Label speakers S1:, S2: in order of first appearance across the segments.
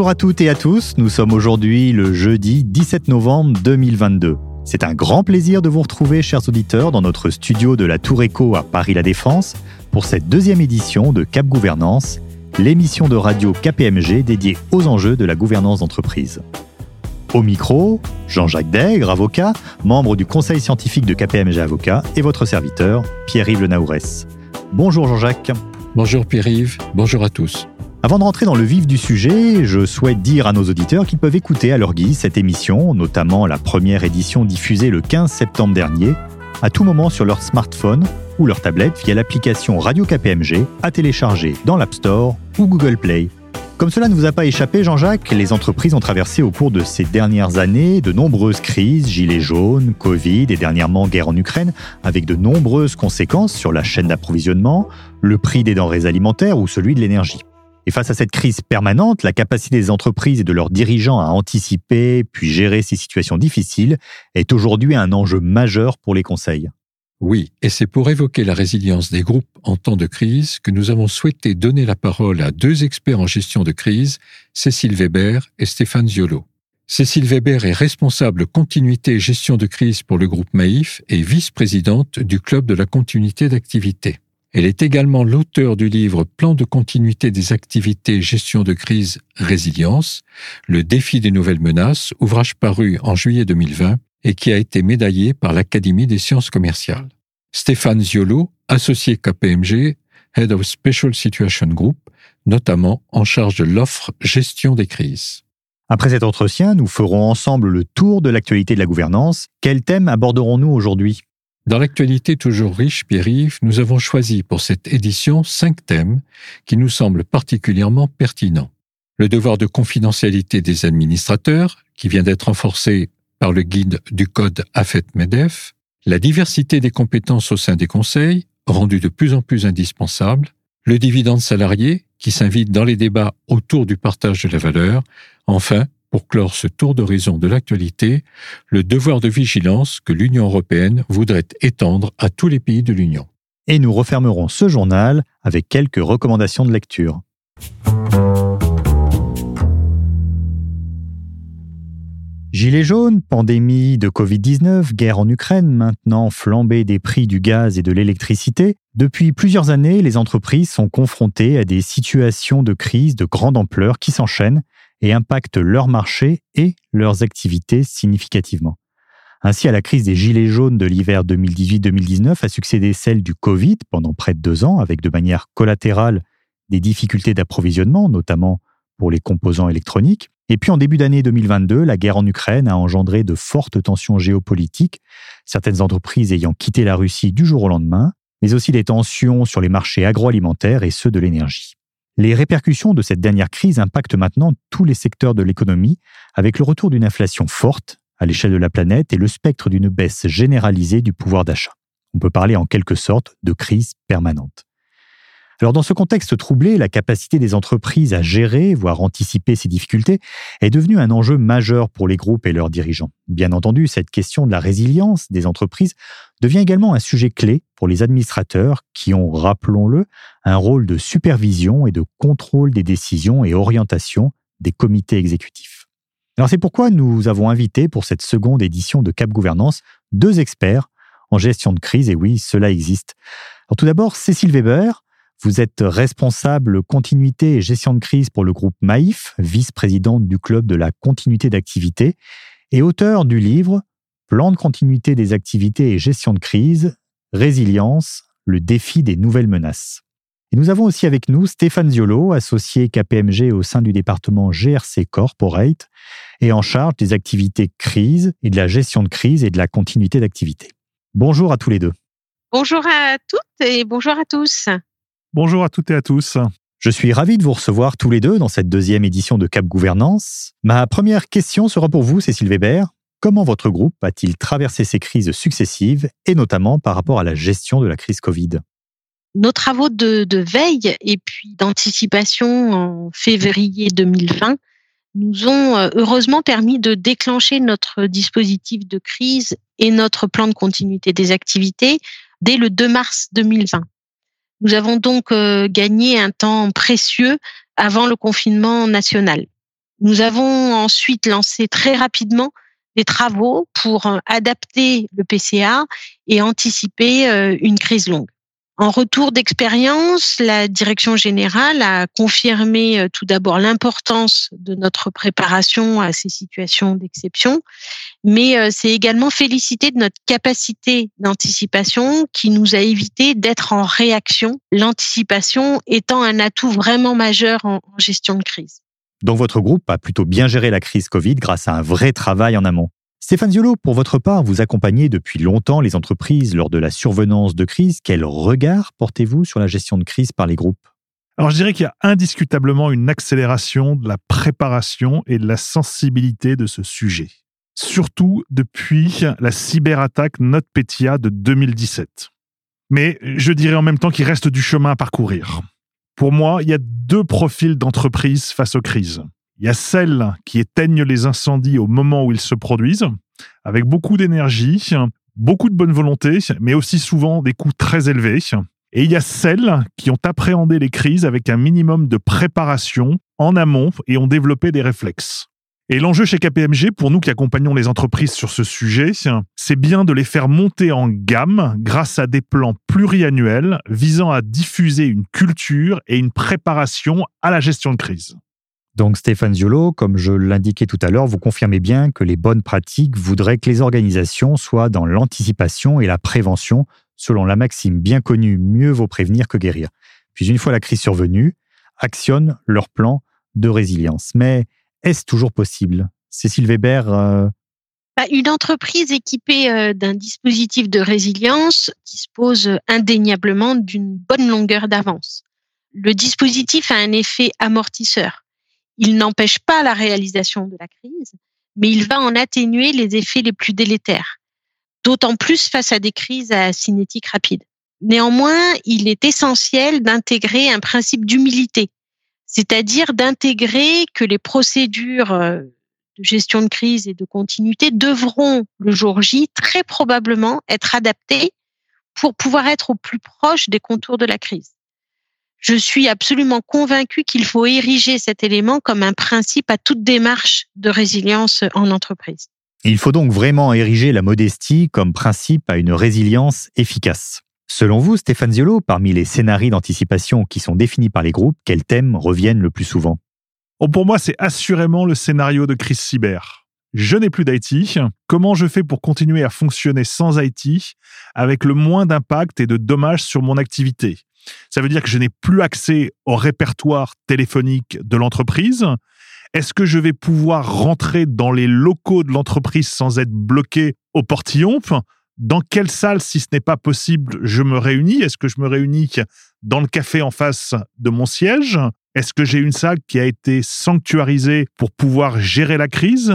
S1: Bonjour à toutes et à tous, nous sommes aujourd'hui le jeudi 17 novembre 2022. C'est un grand plaisir de vous retrouver, chers auditeurs, dans notre studio de la Tour Éco à Paris-La Défense pour cette deuxième édition de Cap Gouvernance, l'émission de radio KPMG dédiée aux enjeux de la gouvernance d'entreprise. Au micro, Jean-Jacques Dègre, avocat, membre du conseil scientifique de KPMG Avocat, et votre serviteur, Pierre-Yves Lenaourès. Bonjour Jean-Jacques.
S2: Bonjour Pierre-Yves, bonjour à tous.
S1: Avant de rentrer dans le vif du sujet, je souhaite dire à nos auditeurs qu'ils peuvent écouter à leur guise cette émission, notamment la première édition diffusée le 15 septembre dernier, à tout moment sur leur smartphone ou leur tablette via l'application Radio KPMG à télécharger dans l'App Store ou Google Play. Comme cela ne vous a pas échappé, Jean-Jacques, les entreprises ont traversé au cours de ces dernières années de nombreuses crises, gilets jaunes, Covid et dernièrement guerre en Ukraine, avec de nombreuses conséquences sur la chaîne d'approvisionnement, le prix des denrées alimentaires ou celui de l'énergie. Et face à cette crise permanente, la capacité des entreprises et de leurs dirigeants à anticiper puis gérer ces situations difficiles est aujourd'hui un enjeu majeur pour les conseils.
S2: Oui, et c'est pour évoquer la résilience des groupes en temps de crise que nous avons souhaité donner la parole à deux experts en gestion de crise, Cécile Weber et Stéphane Ziolo. Cécile Weber est responsable continuité et gestion de crise pour le groupe Maïf et vice-présidente du club de la continuité d'activité. Elle est également l'auteur du livre Plan de continuité des activités gestion de crise résilience, le défi des nouvelles menaces, ouvrage paru en juillet 2020 et qui a été médaillé par l'Académie des sciences commerciales. Stéphane Ziolo, associé KPMG, Head of Special Situation Group, notamment en charge de l'offre gestion des crises.
S1: Après cet entretien, nous ferons ensemble le tour de l'actualité de la gouvernance. Quel thème aborderons-nous aujourd'hui?
S2: Dans l'actualité toujours riche, Pierre-Yves, nous avons choisi pour cette édition cinq thèmes qui nous semblent particulièrement pertinents. Le devoir de confidentialité des administrateurs, qui vient d'être renforcé par le guide du code AFET-MEDEF, la diversité des compétences au sein des conseils, rendue de plus en plus indispensable, le dividende salarié, qui s'invite dans les débats autour du partage de la valeur, enfin, pour clore ce tour d'horizon de l'actualité, le devoir de vigilance que l'Union européenne voudrait étendre à tous les pays de l'Union.
S1: Et nous refermerons ce journal avec quelques recommandations de lecture. Gilets jaunes, pandémie de Covid-19, guerre en Ukraine, maintenant flambée des prix du gaz et de l'électricité, depuis plusieurs années, les entreprises sont confrontées à des situations de crise de grande ampleur qui s'enchaînent et impactent leur marché et leurs activités significativement. Ainsi, à la crise des gilets jaunes de l'hiver 2018-2019 a succédé celle du Covid pendant près de deux ans, avec de manière collatérale des difficultés d'approvisionnement, notamment pour les composants électroniques. Et puis en début d'année 2022, la guerre en Ukraine a engendré de fortes tensions géopolitiques, certaines entreprises ayant quitté la Russie du jour au lendemain, mais aussi des tensions sur les marchés agroalimentaires et ceux de l'énergie. Les répercussions de cette dernière crise impactent maintenant tous les secteurs de l'économie, avec le retour d'une inflation forte à l'échelle de la planète et le spectre d'une baisse généralisée du pouvoir d'achat. On peut parler en quelque sorte de crise permanente. Alors dans ce contexte troublé, la capacité des entreprises à gérer, voire anticiper ces difficultés, est devenue un enjeu majeur pour les groupes et leurs dirigeants. Bien entendu, cette question de la résilience des entreprises devient également un sujet clé pour les administrateurs qui ont, rappelons-le, un rôle de supervision et de contrôle des décisions et orientation des comités exécutifs. Alors c'est pourquoi nous avons invité pour cette seconde édition de Cap Gouvernance deux experts en gestion de crise, et oui, cela existe. Alors tout d'abord, Cécile Weber, vous êtes responsable continuité et gestion de crise pour le groupe Maïf, vice-présidente du club de la continuité d'activité et auteur du livre Plan de continuité des activités et gestion de crise, résilience, le défi des nouvelles menaces. Et nous avons aussi avec nous Stéphane Ziolo, associé KPMG au sein du département GRC Corporate et en charge des activités crise et de la gestion de crise et de la continuité d'activité. Bonjour à tous les deux.
S3: Bonjour à toutes et bonjour à tous.
S4: Bonjour à toutes et à tous.
S1: Je suis ravi de vous recevoir tous les deux dans cette deuxième édition de Cap Gouvernance. Ma première question sera pour vous, Cécile Weber. Comment votre groupe a-t-il traversé ces crises successives et notamment par rapport à la gestion de la crise Covid?
S3: Nos travaux de, de veille et puis d'anticipation en février 2020 nous ont euh, heureusement permis de déclencher notre dispositif de crise et notre plan de continuité des activités dès le 2 mars 2020. Nous avons donc euh, gagné un temps précieux avant le confinement national. Nous avons ensuite lancé très rapidement des travaux pour euh, adapter le PCA et anticiper euh, une crise longue. En retour d'expérience, la direction générale a confirmé euh, tout d'abord l'importance de notre préparation à ces situations d'exception, mais c'est également félicité de notre capacité d'anticipation qui nous a évité d'être en réaction, l'anticipation étant un atout vraiment majeur en gestion de crise.
S1: Donc votre groupe a plutôt bien géré la crise Covid grâce à un vrai travail en amont. Stéphane Ziolo, pour votre part, vous accompagnez depuis longtemps les entreprises lors de la survenance de crise. Quel regard portez-vous sur la gestion de crise par les groupes?
S4: Alors je dirais qu'il y a indiscutablement une accélération de la préparation et de la sensibilité de ce sujet. Surtout depuis la cyberattaque NotPetya de 2017. Mais je dirais en même temps qu'il reste du chemin à parcourir. Pour moi, il y a deux profils d'entreprises face aux crises. Il y a celles qui éteignent les incendies au moment où ils se produisent, avec beaucoup d'énergie, beaucoup de bonne volonté, mais aussi souvent des coûts très élevés. Et il y a celles qui ont appréhendé les crises avec un minimum de préparation en amont et ont développé des réflexes. Et l'enjeu chez KPMG, pour nous qui accompagnons les entreprises sur ce sujet, c'est bien de les faire monter en gamme grâce à des plans pluriannuels visant à diffuser une culture et une préparation à la gestion de crise.
S1: Donc Stéphane Ziolo, comme je l'indiquais tout à l'heure, vous confirmez bien que les bonnes pratiques voudraient que les organisations soient dans l'anticipation et la prévention, selon la maxime bien connue mieux vaut prévenir que guérir. Puis une fois la crise survenue, actionnent leur plan de résilience. Mais est-ce toujours possible? Cécile Weber euh,
S3: bah, Une entreprise équipée euh, d'un dispositif de résilience dispose indéniablement d'une bonne longueur d'avance. Le dispositif a un effet amortisseur. Il n'empêche pas la réalisation de la crise, mais il va en atténuer les effets les plus délétères, d'autant plus face à des crises à cinétique rapide. Néanmoins, il est essentiel d'intégrer un principe d'humilité c'est-à-dire d'intégrer que les procédures euh, de gestion de crise et de continuité devront le jour J très probablement être adaptées pour pouvoir être au plus proche des contours de la crise. Je suis absolument convaincue qu'il faut ériger cet élément comme un principe à toute démarche de résilience en entreprise.
S1: Il faut donc vraiment ériger la modestie comme principe à une résilience efficace. Selon vous, Stéphane Ziolo, parmi les scénarios d'anticipation qui sont définis par les groupes, quels thèmes reviennent le plus souvent?
S4: Oh, Pour moi, c'est assurément le scénario de crise cyber. Je n'ai plus d'IT. Comment je fais pour continuer à fonctionner sans IT avec le moins d'impact et de dommages sur mon activité? Ça veut dire que je n'ai plus accès au répertoire téléphonique de l'entreprise. Est-ce que je vais pouvoir rentrer dans les locaux de l'entreprise sans être bloqué au portillon? Dans quelle salle, si ce n'est pas possible, je me réunis? Est-ce que je me réunis dans le café en face de mon siège? Est-ce que j'ai une salle qui a été sanctuarisée pour pouvoir gérer la crise?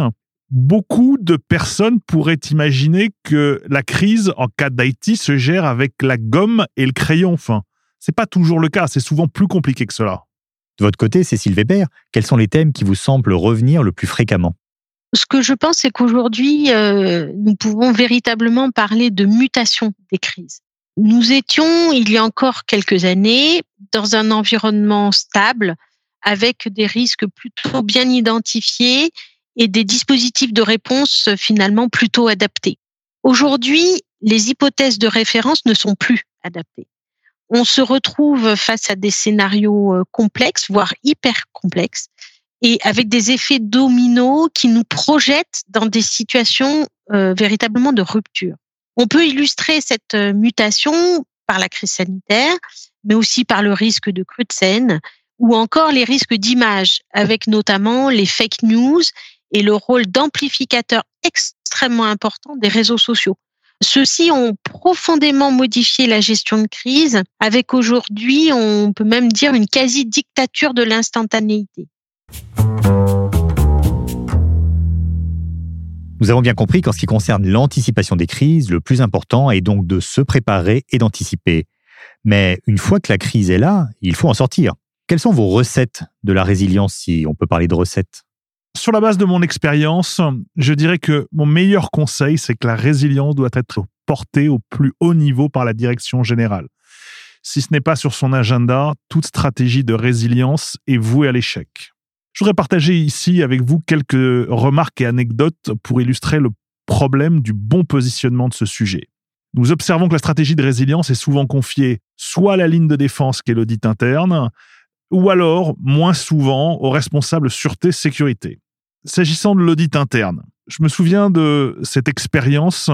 S4: Beaucoup de personnes pourraient imaginer que la crise en cas d'IT se gère avec la gomme et le crayon. Enfin, c'est pas toujours le cas. C'est souvent plus compliqué que cela.
S1: De votre côté, Cécile Weber, quels sont les thèmes qui vous semblent revenir le plus fréquemment?
S3: Ce que je pense, c'est qu'aujourd'hui, euh, nous pouvons véritablement parler de mutation des crises. Nous étions, il y a encore quelques années, dans un environnement stable, avec des risques plutôt bien identifiés et des dispositifs de réponse finalement plutôt adaptés. Aujourd'hui, les hypothèses de référence ne sont plus adaptées. On se retrouve face à des scénarios euh, complexes, voire hyper complexes, et avec des effets dominos qui nous projettent dans des situations euh, véritablement de rupture. On peut illustrer cette euh, mutation par la crise sanitaire, mais aussi par le risque de crue de scène ou encore les risques d'image, avec notamment les fake news et le rôle d'amplificateur extrêmement important des réseaux sociaux. Ceux-ci ont profondément modifié la gestion de crise, avec aujourd'hui, on peut même dire, une quasi-dictature de l'instantanéité.
S1: Nous avons bien compris qu'en ce qui concerne l'anticipation des crises, le plus important est donc de se préparer et d'anticiper. Mais une fois que la crise est là, il faut en sortir. Quelles sont vos recettes de la résilience, si on peut parler de recettes?
S4: Sur la base de mon expérience, je dirais que mon meilleur conseil, c'est que la résilience doit être portée au plus haut niveau par la direction générale. Si ce n'est pas sur son agenda, toute stratégie de résilience est vouée à l'échec. Je voudrais partager ici avec vous quelques remarques et anecdotes pour illustrer le problème du bon positionnement de ce sujet. Nous observons que la stratégie de résilience est souvent confiée soit à la ligne de défense qu'est l'audit interne, ou alors, moins souvent, aux responsables sûreté-sécurité. S'agissant de l'audit interne, je me souviens de cette expérience.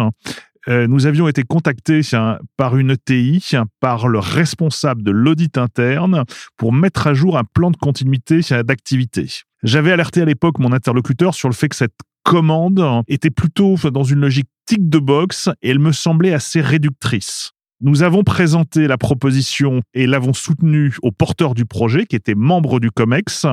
S4: Euh, nous avions été contactés par une ETI, par le responsable de l'audit interne, pour mettre à jour un plan de continuité d'activité. J'avais alerté à l'époque mon interlocuteur sur le fait que cette commande était plutôt dans une logique tic de box et elle me semblait assez réductrice. Nous avons présenté la proposition et l'avons soutenue au porteur du projet, qui était membre du COMEX,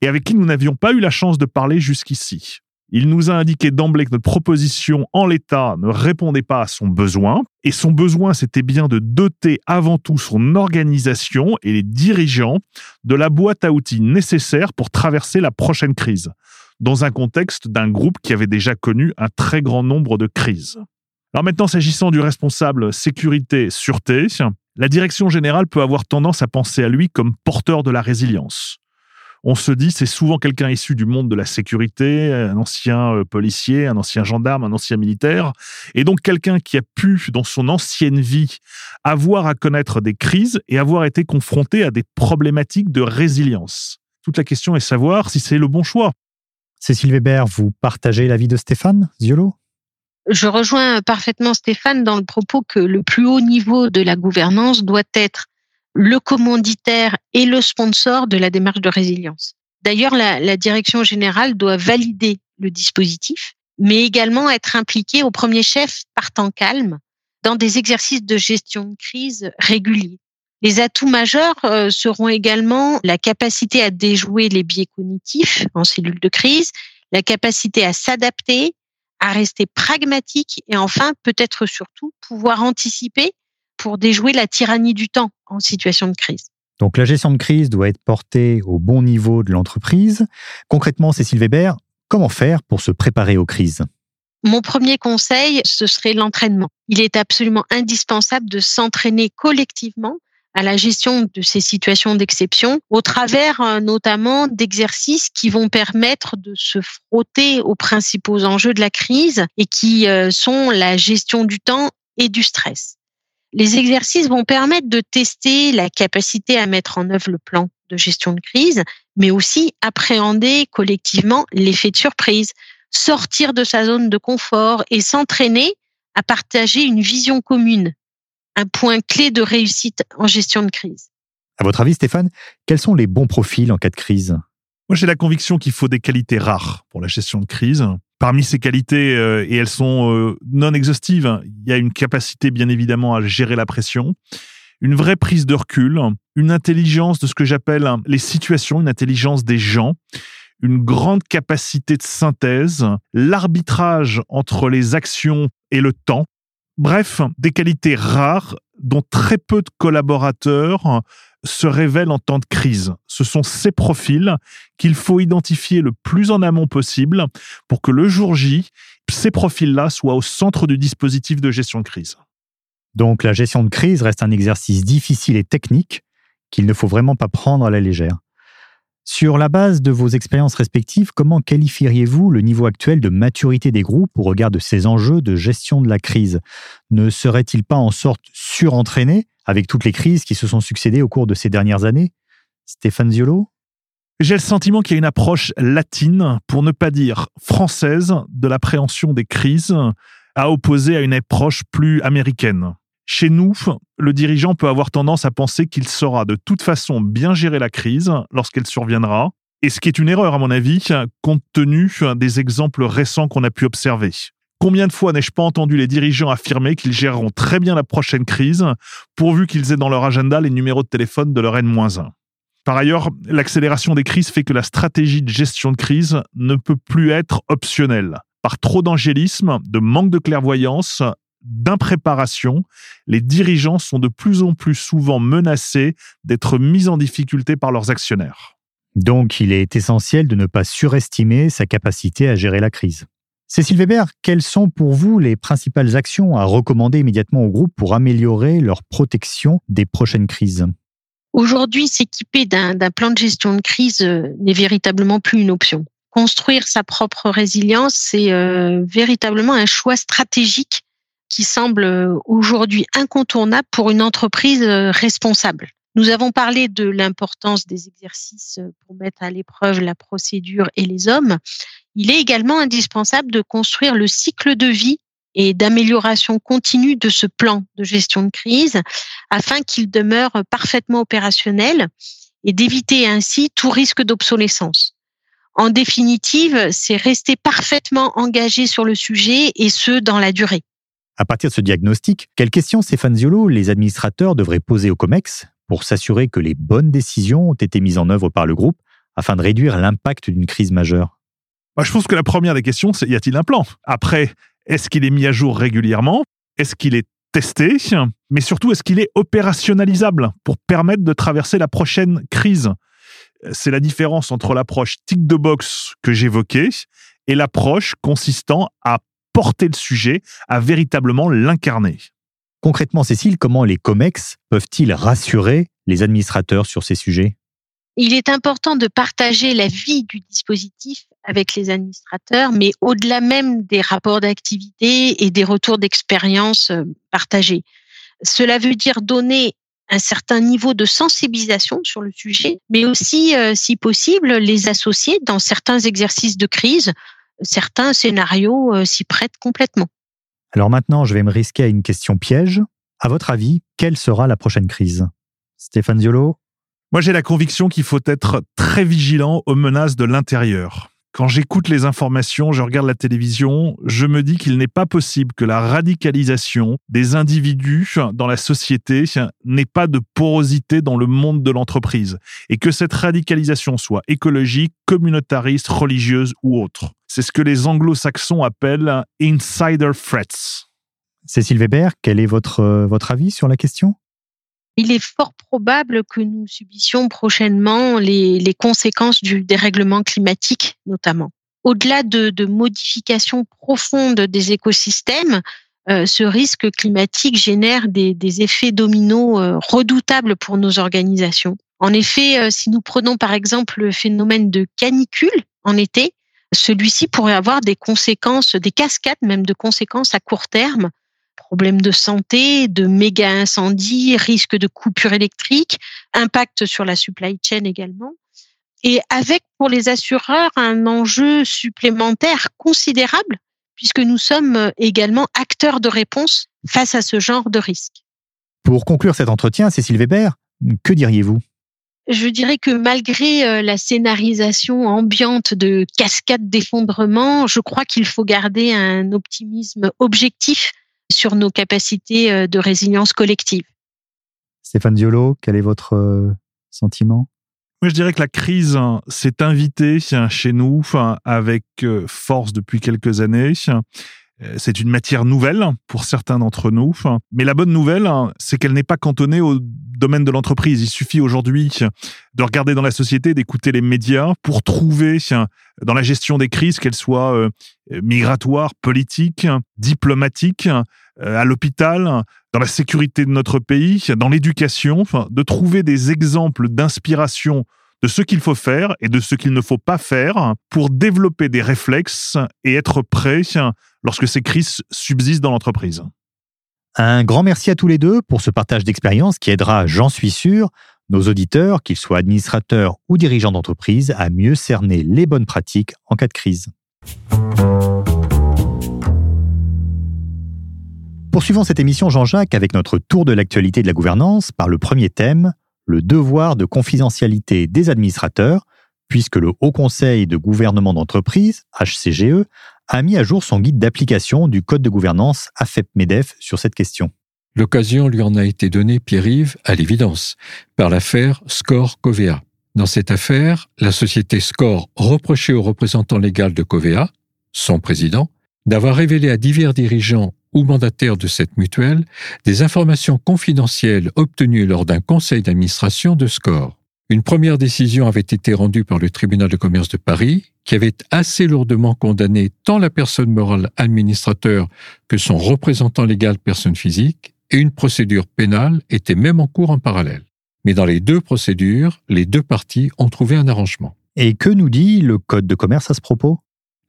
S4: et avec qui nous n'avions pas eu la chance de parler jusqu'ici. Il nous a indiqué d'emblée que notre proposition en l'état ne répondait pas à son besoin, et son besoin c'était bien de doter avant tout son organisation et les dirigeants de la boîte à outils nécessaire pour traverser la prochaine crise, dans un contexte d'un groupe qui avait déjà connu un très grand nombre de crises. Alors maintenant, s'agissant du responsable sécurité-sûreté, la direction générale peut avoir tendance à penser à lui comme porteur de la résilience on se dit c'est souvent quelqu'un issu du monde de la sécurité, un ancien euh, policier, un ancien gendarme, un ancien militaire, et donc quelqu'un qui a pu, dans son ancienne vie, avoir à connaître des crises et avoir été confronté à des problématiques de résilience. Toute la question est savoir si c'est le bon choix.
S1: Cécile Weber, vous partagez l'avis de Stéphane Ziolo?
S3: Je rejoins parfaitement Stéphane dans le propos que le plus haut niveau de la gouvernance doit être le commanditaire et le sponsor de la démarche de résilience. D'ailleurs, la, direction générale doit valider le dispositif, mais également être impliquée au premier chef par temps calme dans des exercices de gestion de crise réguliers. Les atouts majeurs euh, seront également la capacité à déjouer les biais cognitifs en cellule de crise, la capacité à s'adapter, à rester pragmatique et enfin peut-être surtout pouvoir anticiper pour déjouer la tyrannie du temps en situation de crise.
S1: Donc la gestion de crise doit être portée au bon niveau de l'entreprise. Concrètement, Cécile Weber, comment faire pour se préparer aux crises?
S3: Mon premier conseil, ce serait l'entraînement. Il est absolument indispensable de s'entraîner collectivement à la gestion de ces situations d'exception au travers euh, notamment d'exercices qui vont permettre de se frotter aux principaux enjeux de la crise et qui euh, sont la gestion du temps et du stress. Les exercices vont permettre de tester la capacité à mettre en œuvre le plan de gestion de crise, mais aussi appréhender collectivement l'effet de surprise, sortir de sa zone de confort et s'entraîner à partager une vision commune, un point clé de réussite en gestion de crise.
S1: À votre avis, Stéphane, quels sont les bons profils en cas de crise?
S4: Moi, j'ai la conviction qu'il faut des qualités rares pour la gestion de crise. Parmi ces qualités, euh, et elles sont euh, non exhaustives, hein, il y a une capacité bien évidemment à gérer la pression, une vraie prise de recul, une intelligence de ce que j'appelle hein, les situations, une intelligence des gens, une grande capacité de synthèse, l'arbitrage entre les actions et le temps. Bref, des qualités rares dont très peu de collaborateurs se révèlent en temps de crise. Ce sont ces profils qu'il faut identifier le plus en amont possible pour que le jour J, ces profils-là soient au centre du dispositif de gestion de crise.
S1: Donc la gestion de crise reste un exercice difficile et technique qu'il ne faut vraiment pas prendre à la légère. Sur la base de vos expériences respectives, comment qualifieriez-vous le niveau actuel de maturité des groupes au regard de ces enjeux de gestion de la crise? Ne serait-il pas en sorte surentraîné avec toutes les crises qui se sont succédées au cours de ces dernières années? Stéphane Ziolo?
S4: J'ai le sentiment qu'il y a une approche latine, pour ne pas dire française, de l'appréhension des crises, à opposer à une approche plus américaine. Chez nous, le dirigeant peut avoir tendance à penser qu'il saura de toute façon bien gérer la crise lorsqu'elle surviendra, et ce qui est une erreur à mon avis, compte tenu des exemples récents qu'on a pu observer. Combien de fois n'ai-je pas entendu les dirigeants affirmer qu'ils géreront très bien la prochaine crise, pourvu qu'ils aient dans leur agenda les numéros de téléphone de leur N-1? Par ailleurs, l'accélération des crises fait que la stratégie de gestion de crise ne peut plus être optionnelle. Par trop d'angélisme, de manque de clairvoyance, d'impréparation, les dirigeants sont de plus en plus souvent menacés d'être mis en difficulté par leurs actionnaires.
S1: Donc il est essentiel de ne pas surestimer sa capacité à gérer la crise. Cécile Weber, quelles sont pour vous les principales actions à recommander immédiatement au groupe pour améliorer leur protection des prochaines crises?
S3: Aujourd'hui, s'équiper d'un plan de gestion de crise n'est véritablement plus une option. Construire sa propre résilience, c'est véritablement un choix stratégique qui semble aujourd'hui incontournable pour une entreprise responsable. Nous avons parlé de l'importance des exercices pour mettre à l'épreuve la procédure et les hommes. Il est également indispensable de construire le cycle de vie et d'amélioration continue de ce plan de gestion de crise afin qu'il demeure parfaitement opérationnel et d'éviter ainsi tout risque d'obsolescence. En définitive, c'est rester parfaitement engagé sur le sujet et ce, dans la durée.
S1: À partir de ce diagnostic, quelles questions, Stéphane Ziolo, les administrateurs devraient poser au COMEX pour s'assurer que les bonnes décisions ont été mises en œuvre par le groupe afin de réduire l'impact d'une crise majeure?
S4: Je pense que la première des questions, c'est y a-t-il un plan? Après, est-ce qu'il est mis à jour régulièrement? Est-ce qu'il est testé? Mais surtout, est-ce qu'il est opérationnalisable pour permettre de traverser la prochaine crise? C'est la différence entre l'approche tick de box que j'évoquais et l'approche consistant à porter le sujet, à véritablement l'incarner.
S1: Concrètement, Cécile, comment les COMEX peuvent-ils rassurer les administrateurs sur ces sujets?
S3: Il est important de partager la vie du dispositif avec les administrateurs, mais au-delà même des rapports d'activité et des retours d'expérience euh, partagés. Cela veut dire donner un certain niveau de sensibilisation sur le sujet, mais aussi, euh, si possible, les associer dans certains exercices de crise. Certains scénarios euh, s'y prêtent complètement.
S1: Alors maintenant, je vais me risquer à une question piège. À votre avis, quelle sera la prochaine crise? Stéphane Ziolo?
S4: Moi, j'ai la conviction qu'il faut être très vigilant aux menaces de l'intérieur. Quand j'écoute les informations, je regarde la télévision, je me dis qu'il n'est pas possible que la radicalisation des individus dans la société n'ait pas de porosité dans le monde de l'entreprise et que cette radicalisation soit écologique, communautariste, religieuse ou autre. C'est ce que les anglo-saxons appellent insider threats.
S1: Cécile Weber, quel est votre, votre avis sur la question?
S3: Il est fort probable que nous subissions prochainement les, conséquences du dérèglement climatique, notamment. Au-delà de, modifications profondes des écosystèmes, euh, ce risque climatique génère des, effets dominos euh, redoutables pour nos organisations. En effet, euh, si nous prenons par exemple le phénomène de canicule en été, celui-ci pourrait avoir des conséquences, des cascades même de conséquences à court terme problèmes de santé, de méga incendies, risque de coupure électrique, impact sur la supply chain également. Et avec pour les assureurs un enjeu supplémentaire considérable puisque nous sommes également acteurs de réponse face à ce genre de risque.
S1: Pour conclure cet entretien, Cécile Weber, que diriez-vous?
S3: Je dirais que malgré euh, la scénarisation ambiante de cascades d'effondrement, je crois qu'il faut garder un optimisme objectif sur nos capacités euh, de résilience collective.
S1: Stéphane Diolo, quel est votre euh, sentiment?
S4: Moi, je dirais que la crise s'est invitée chez nous avec euh, force depuis quelques années. C'est une matière nouvelle pour certains d'entre nous. Mais la bonne nouvelle, c'est qu'elle n'est pas cantonnée au domaine de l'entreprise. Il suffit aujourd'hui de regarder dans la société, d'écouter les médias pour trouver dans la gestion des crises, qu'elles soient migratoires, politiques, diplomatiques, à l'hôpital, dans la sécurité de notre pays, dans l'éducation, de trouver des exemples d'inspiration de ce qu'il faut faire et de ce qu'il ne faut pas faire pour développer des réflexes et être prêt lorsque ces crises subsistent dans l'entreprise.
S1: Un grand merci à tous les deux pour ce partage d'expérience qui aidera, j'en suis sûr, nos auditeurs, qu'ils soient administrateurs ou dirigeants d'entreprise, à mieux cerner les bonnes pratiques en cas de crise. Poursuivons cette émission Jean-Jacques avec notre tour de l'actualité de la gouvernance par le premier thème, le devoir de confidentialité des administrateurs, puisque le Haut Conseil de gouvernement d'entreprise, HCGE, a mis à jour son guide d'application du Code de gouvernance AFEP-MEDEF sur cette question.
S2: L'occasion lui en a été donnée, Pierre-Yves, à l'évidence, par l'affaire Score Covea. Dans cette affaire, la société Score reprochait au représentant légal de Covea, son président, d'avoir révélé à divers dirigeants ou mandataires de cette mutuelle des informations confidentielles obtenues lors d'un conseil d'administration de Score. Une première décision avait été rendue par le tribunal de commerce de Paris, qui avait assez lourdement condamné tant la personne morale administrateur que son représentant légal personne physique, et une procédure pénale était même en cours en parallèle. Mais dans les deux procédures, les deux parties ont trouvé un arrangement.
S1: Et que nous dit le Code de commerce à ce propos?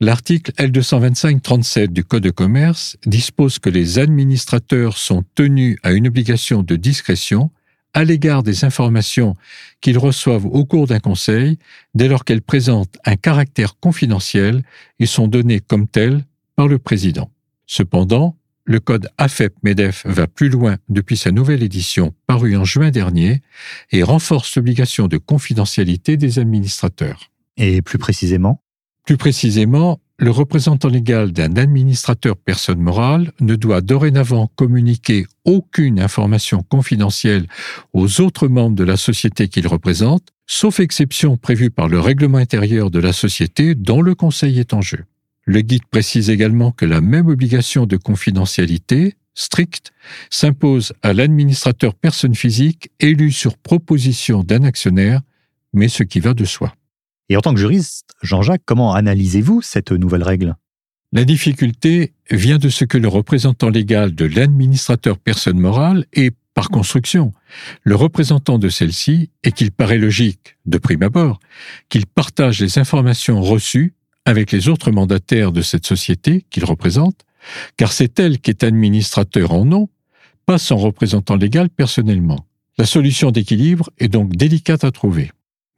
S2: L'article L225-37 du Code de commerce dispose que les administrateurs sont tenus à une obligation de discrétion à l'égard des informations qu'ils reçoivent au cours d'un conseil dès lors qu'elles présentent un caractère confidentiel et sont données comme telles par le président. Cependant, le code AFEP-MEDEF va plus loin depuis sa nouvelle édition parue en juin dernier et renforce l'obligation de confidentialité des administrateurs.
S1: Et plus précisément?
S2: Plus précisément, le représentant légal d'un administrateur personne morale ne doit dorénavant communiquer aucune information confidentielle aux autres membres de la société qu'il représente, sauf exception prévue par le règlement intérieur de la société dont le conseil est en jeu. Le guide précise également que la même obligation de confidentialité stricte s'impose à l'administrateur personne physique élu sur proposition d'un actionnaire, mais ce qui va de soi.
S1: Et en tant que juriste, Jean-Jacques, comment analysez-vous cette nouvelle règle?
S2: La difficulté vient de ce que le représentant légal de l'administrateur personne morale est, par construction, le représentant de celle-ci et qu'il paraît logique, de prime abord, qu'il partage les informations reçues avec les autres mandataires de cette société qu'il représente, car c'est elle qui est administrateur en nom, pas son représentant légal personnellement. La solution d'équilibre est donc délicate à trouver.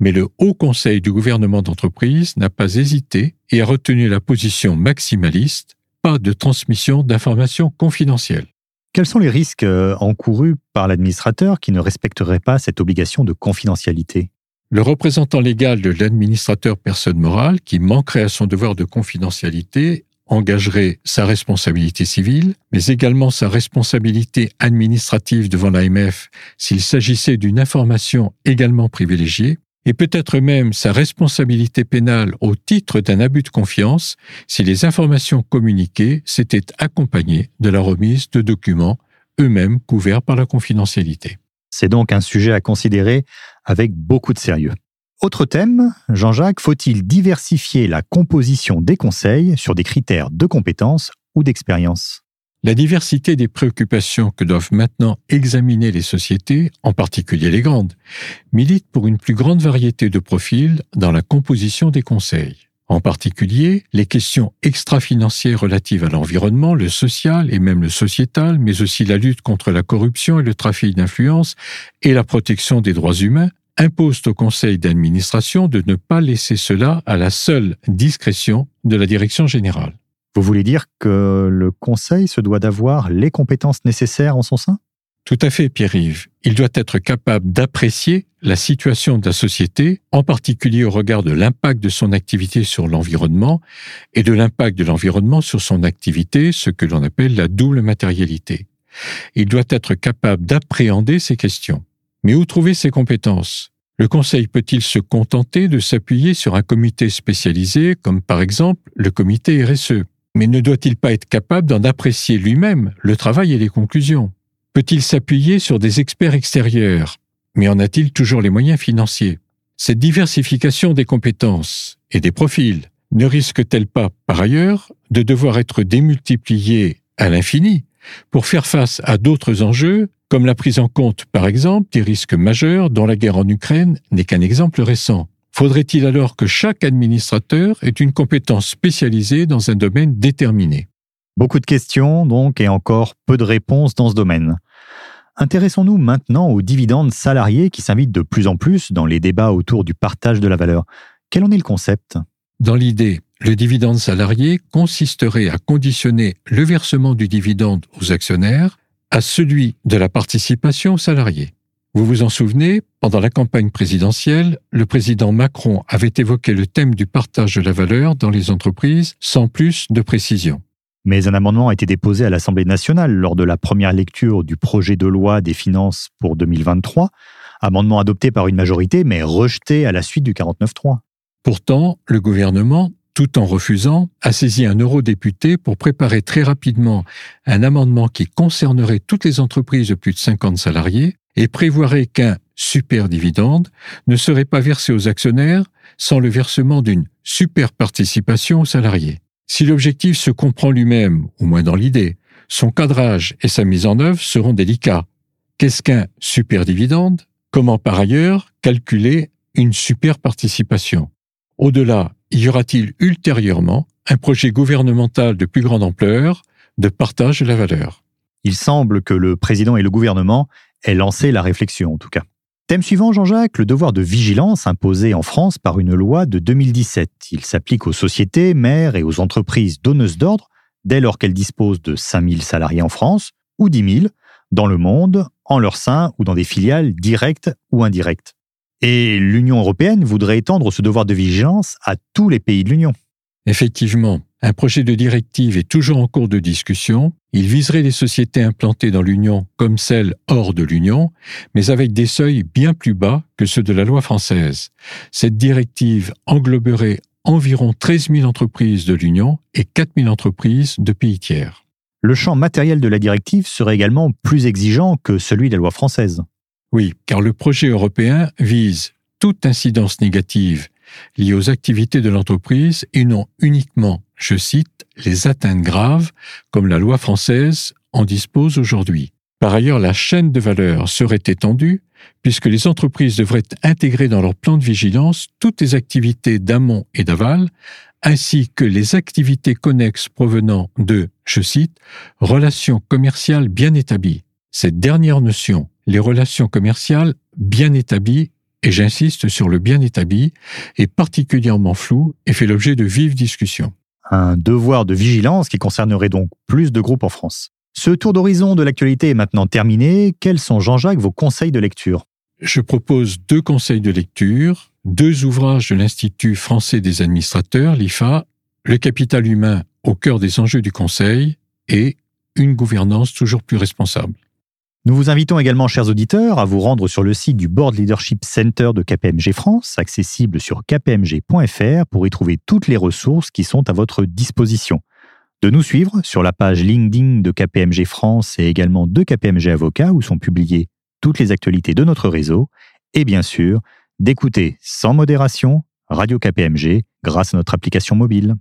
S2: Mais le Haut Conseil du gouvernement d'entreprise n'a pas hésité et a retenu la position maximaliste, pas de transmission d'informations confidentielles.
S1: Quels sont les risques euh, encourus par l'administrateur qui ne respecterait pas cette obligation de confidentialité?
S2: Le représentant légal de l'administrateur personne morale qui manquerait à son devoir de confidentialité engagerait sa responsabilité civile, mais également sa responsabilité administrative devant l'AMF s'il s'agissait d'une information également privilégiée, et peut-être même sa responsabilité pénale au titre d'un abus de confiance si les informations communiquées s'étaient accompagnées de la remise de documents eux-mêmes couverts par la confidentialité.
S1: C'est donc un sujet à considérer avec beaucoup de sérieux. Autre thème, Jean-Jacques, faut-il diversifier la composition des conseils sur des critères de compétences ou d'expérience?
S2: La diversité des préoccupations que doivent maintenant examiner les sociétés, en particulier les grandes, milite pour une plus grande variété de profils dans la composition des conseils. En particulier, les questions extra-financières relatives à l'environnement, le social et même le sociétal, mais aussi la lutte contre la corruption et le trafic d'influence et la protection des droits humains, imposent au conseil d'administration de ne pas laisser cela à la seule discrétion de la direction générale.
S1: Vous voulez dire que le Conseil se doit d'avoir les compétences nécessaires en son sein?
S2: Tout à fait, Pierre-Yves. Il doit être capable d'apprécier la situation de la société, en particulier au regard de l'impact de son activité sur l'environnement et de l'impact de l'environnement sur son activité, ce que l'on appelle la double matérialité. Il doit être capable d'appréhender ces questions. Mais où trouver ces compétences? Le Conseil peut-il se contenter de s'appuyer sur un comité spécialisé, comme par exemple le comité RSE mais ne doit-il pas être capable d'en apprécier lui-même le travail et les conclusions? Peut-il s'appuyer sur des experts extérieurs? Mais en a-t-il toujours les moyens financiers? Cette diversification des compétences et des profils ne risque-t-elle pas, par ailleurs, de devoir être démultipliée à l'infini pour faire face à d'autres enjeux, comme la prise en compte, par exemple, des risques majeurs dont la guerre en Ukraine n'est qu'un exemple récent? Faudrait-il alors que chaque administrateur ait une compétence spécialisée dans un domaine déterminé?
S1: Beaucoup de questions donc et encore peu de réponses dans ce domaine. Intéressons-nous maintenant aux dividendes salariés qui s'invitent de plus en plus dans les débats autour du partage de la valeur. Quel en est le concept?
S2: Dans l'idée, le dividende salarié consisterait à conditionner le versement du dividende aux actionnaires à celui de la participation aux salariés. Vous vous en souvenez, pendant la campagne présidentielle, le président Macron avait évoqué le thème du partage de la valeur dans les entreprises sans plus de précision.
S1: Mais un amendement a été déposé à l'Assemblée nationale lors de la première lecture du projet de loi des finances pour 2023, amendement adopté par une majorité mais rejeté à la suite du 49-3.
S2: Pourtant, le gouvernement, tout en refusant, a saisi un eurodéputé pour préparer très rapidement un amendement qui concernerait toutes les entreprises de plus de 50 salariés et prévoirait qu'un super dividende ne serait pas versé aux actionnaires sans le versement d'une super participation aux salariés. Si l'objectif se comprend lui-même, au moins dans l'idée, son cadrage et sa mise en œuvre seront délicats. Qu'est-ce qu'un super dividende? Comment par ailleurs calculer une super participation? Au-delà, y aura-t-il ultérieurement un projet gouvernemental de plus grande ampleur de partage de la valeur?
S1: Il semble que le président et le gouvernement aient lancé la réflexion en tout cas. Thème suivant, Jean-Jacques, le devoir de vigilance imposé en France par une loi de 2017. Il s'applique aux sociétés, mères et aux entreprises donneuses d'ordre dès lors qu'elles disposent de 5000 salariés en France ou 10 000 dans le monde, en leur sein ou dans des filiales directes ou indirectes. Et l'Union européenne voudrait étendre ce devoir de vigilance à tous les pays de l'Union.
S2: Effectivement, un projet de directive est toujours en cours de discussion. Il viserait les sociétés implantées dans l'Union comme celles hors de l'Union, mais avec des seuils bien plus bas que ceux de la loi française. Cette directive engloberait environ 13 000 entreprises de l'Union et 4 000 entreprises de pays tiers.
S1: Le champ matériel de la directive serait également plus exigeant que celui de la loi française.
S2: Oui, car le projet européen vise toute incidence négative liées aux activités de l'entreprise et non uniquement, je cite, les atteintes graves comme la loi française en dispose aujourd'hui. Par ailleurs, la chaîne de valeur serait étendue puisque les entreprises devraient intégrer dans leur plan de vigilance toutes les activités d'amont et d'aval, ainsi que les activités connexes provenant de, je cite, relations commerciales bien établies. Cette dernière notion, les relations commerciales bien établies, et j'insiste sur le bien établi, est particulièrement flou et fait l'objet de vives discussions.
S1: Un devoir de vigilance qui concernerait donc plus de groupes en France. Ce tour d'horizon de l'actualité est maintenant terminé. Quels sont, Jean-Jacques, vos conseils de lecture?
S2: Je propose deux conseils de lecture, deux ouvrages de l'Institut français des administrateurs, l'IFA, Le capital humain au cœur des enjeux du Conseil et Une gouvernance toujours plus responsable.
S1: Nous vous invitons également, chers auditeurs, à vous rendre sur le site du Board Leadership Center de KPMG France, accessible sur kpmg.fr pour y trouver toutes les ressources qui sont à votre disposition. De nous suivre sur la page LinkedIn de KPMG France et également de KPMG Avocat où sont publiées toutes les actualités de notre réseau. Et bien sûr, d'écouter sans modération Radio KPMG grâce à notre application mobile.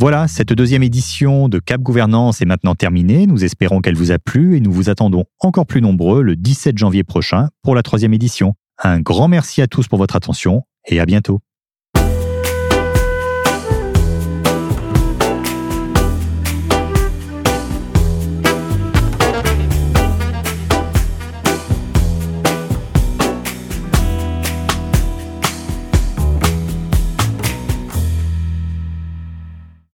S1: Voilà, cette deuxième édition de Cap Gouvernance est maintenant terminée. Nous espérons qu'elle vous a plu et nous vous attendons encore plus nombreux le 17 janvier prochain pour la troisième édition. Un grand merci à tous pour votre attention et à bientôt.